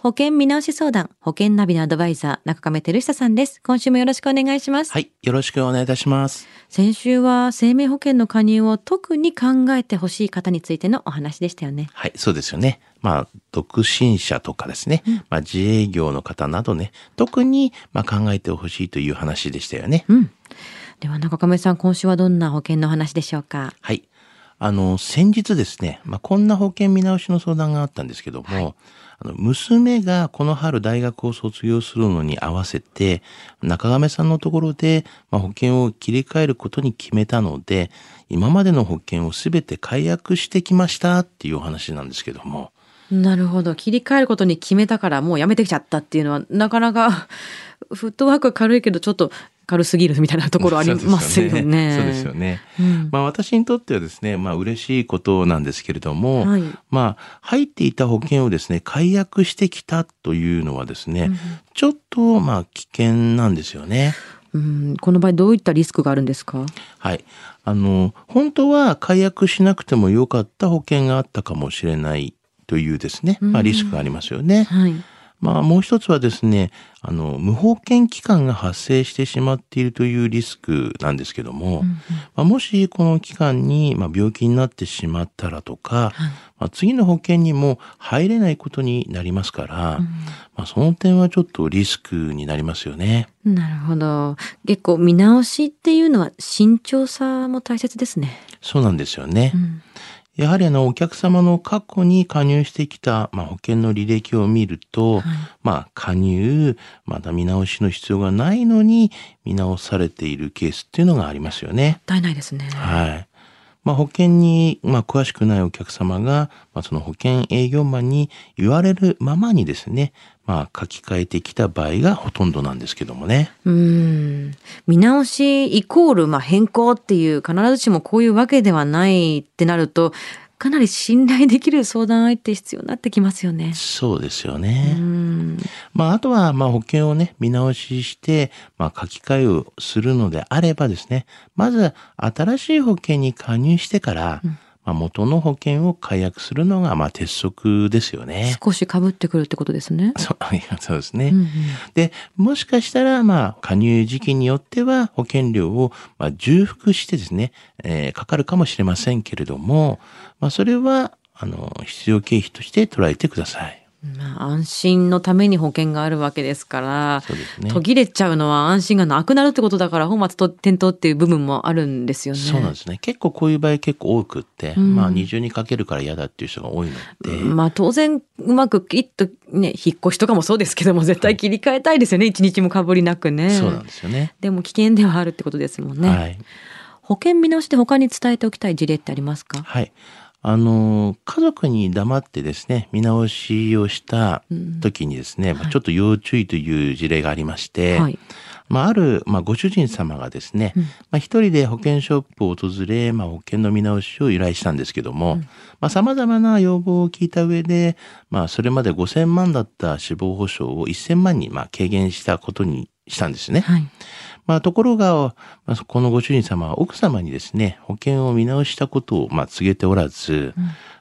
保険見直し相談、保険ナビのアドバイザー、中亀照久さんです。今週もよろしくお願いします。はい。よろしくお願いいたします。先週は生命保険の加入を特に考えてほしい方についてのお話でしたよね。はい。そうですよね。まあ、独身者とかですね。まあ、自営業の方などね、特に、まあ、考えてほしいという話でしたよね。うん。では中亀さん、今週はどんな保険の話でしょうか？はい。あの、先日ですね、まあ、こんな保険見直しの相談があったんですけども、あの娘がこの春大学を卒業するのに合わせて、中亀さんのところで、まあ、保険を切り替えることに決めたので、今までの保険をすべて解約してきましたっていうお話なんですけども、なるほど。切り替えることに決めたからもうやめてきちゃったっていうのは、なかなか、フットワーク軽いけどちょっと軽すぎるみたいなところありますよね。そうですよね。うんまあ私にとってはですね、まあ嬉しいことなんですけれども、はいまあ入っていた保険をですね、解約してきたというのはですね、ちょっとまあ危険なんですよね。うん、この場合どういったリスクがあるんですか？はい。あの、本当は解約しなくてもよかった保険があったかもしれないというですね、まあリスクがありますよね。はい。まあもう一つはですね、あの、無保険期間が発生してしまっているというリスクなんですけども、まあ、もしこの期間に、まあ、病気になってしまったらとか、まあ、次の保険にも入れないことになりますから、まあ、その点はちょっとリスクになりますよね。なるほど。結構見直しっていうのは慎重さも大切ですね。そうなんですよね。うんやはりあのお客様の過去に加入してきた、まあ、保険の履歴を見ると、まあ加入、まだ見直しの必要がないのに見直されているケースっていうのがありますよね。もったいないですね。はい。まあ、保険に、まあ、詳しくないお客様が、まあ、その保険営業マンに言われるままにですね、まあ、書き換えてきた場合がほとんどなんですけどもね。うん。見直しイコール、まあ、変更っていう、必ずしもこういうわけではないってなると、かなり信頼できる相談相手必要になってきますよね。そうですよね。うん。まあ、あとは、まあ、保険をね、見直しして、まあ、書き換えをするのであればですね、まず、新しい保険に加入してから、まあ、元の保険を解約するのが、まあ、鉄則ですよね。少し被ってくるってことですね。そうそうですね。うんうんで、もしかしたら、まあ、加入時期によっては保険料を、まあ、重複してですね、えーかかるかもしれませんけれども、まあ、それは、あの、必要経費として捉えてください。まあ、安心のために保険があるわけですから、ね途切れちゃうのは安心がなくなるってことだから本末転倒っていう部分もあるんですよね。そうなんですね。結構こういう場合結構多くって、んまあ、二重にかけるから嫌だっていう人が多いので、まあ当然うまくきっとね引っ越しとかもそうですけども絶対切り替えたいですよね一日もかぶりなくね。そうなんですよね。でも危険ではあるってことですもんね。はい。保険見直しで他に伝えておきたい事例ってありますか？はい。あの、家族に黙ってですね、見直しをした時にですね、まあちょっと要注意という事例がありまして、はい。まあ、ある、まあ、ご主人様がですね、まあ、一人で保険ショップを訪れ、まあ、保険の見直しを依頼したんですけども、まあ、様々な要望を聞いた上で、まあ、それまで5000万だった死亡保障を1000万に、まあ、軽減したことにしたんですね。はい。まあ、ところが、まあ、このご主人様は奥様にですね、保険を見直したことを、まあ、告げておらず、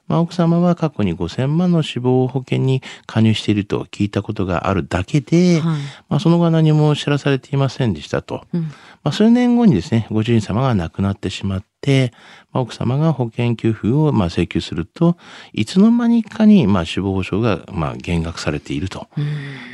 まあ、奥様は過去に5000万の死亡保険に加入していると聞いたことがあるだけで、はいまあ、その後は何も知らされていませんでしたと。うんまあ、数年後にですね、ご主人様が亡くなってしまって、まあ、奥様が保険給付をまあ請求すると、いつの間にかにまあ死亡保障がまあ減額されていると。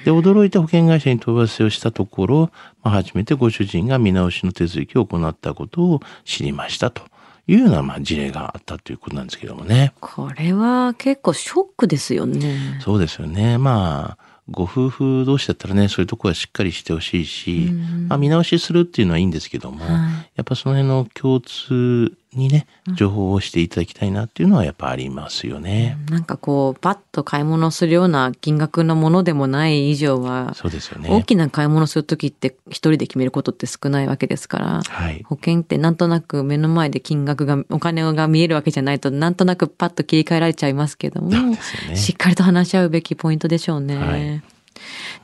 で、驚いて保険会社に問い合わせをしたところ、まあ、初めてご主人が見直しの手続きを行ったことを知りましたというようなまあ事例があったということなんですけどもね。これは結構ショックですよね。そうですよね。まあ、ご夫婦同士だったらね、そういうところはしっかりしてほしいし、まあ、見直しするっていうのはいいんですけども、はいやっぱその辺の共通にね、情報をしていただきたいなっていうのはやっぱありますよね。なんかこう、パッと買い物するような金額のものでもない以上は、そうですよね。大きな買い物するときって一人で決めることって少ないわけですから、はい。保険ってなんとなく目の前で金額が、お金が見えるわけじゃないと、なんとなくパッと切り替えられちゃいますけども、そうですよねしっかりと話し合うべきポイントでしょうね。はい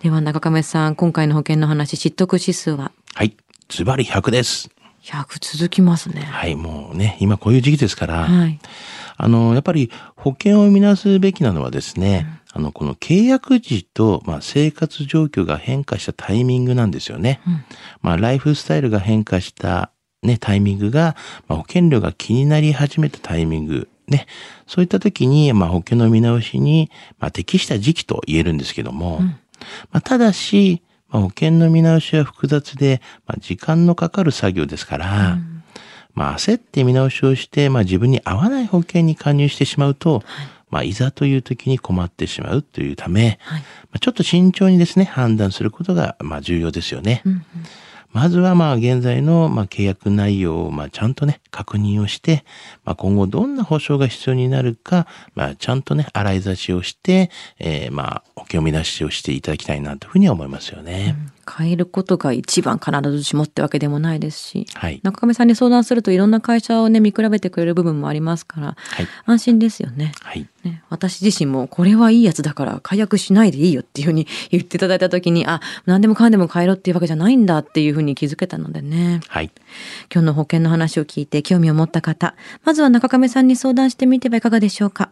では中亀さん、今回の保険の話、知得指数は？はい。ズバリ100です。100続きますね。はい。もうね、今こういう時期ですから、はい。あの、やっぱり保険を見直すべきなのはですね、あの、この契約時と、まあ、生活状況が変化したタイミングなんですよね。うんまあ、ライフスタイルが変化した、ね、タイミングが、まあ、保険料が気になり始めたタイミング、ね。そういった時に、まあ、保険の見直しに、まあ、適した時期と言えるんですけども、まあ、ただし、まあ、保険の見直しは複雑で、まあ、時間のかかる作業ですから、まあ、焦って見直しをして、まあ、自分に合わない保険に加入してしまうと、まあ、いざという時に困ってしまうというため、はい。まあ、ちょっと慎重にですね、判断することが、まあ、重要ですよね。うんうんまずは、まあ、現在の、まあ、契約内容を、まあ、ちゃんとね、確認をして、まあ、今後どんな保証が必要になるか、まあ、ちゃんとね、洗い出しをして、えーまあ、保険を見出しをしていただきたいなというふうに思いますよね。変えることが一番必ずしもってわけでもないですし、はい。中亀さんに相談するといろんな会社をね、見比べてくれる部分もありますから、はい。安心ですよね。はい。ね、私自身もこれはいいやつだから解約しないでいいよっていうふうに言っていただいた時に、あ、何でもかんでも変えろっていうわけじゃないんだっていうふうに気づけたのでね。はい。今日の保険の話を聞いて興味を持った方、まずは中亀さんに相談してみてはいかがでしょうか。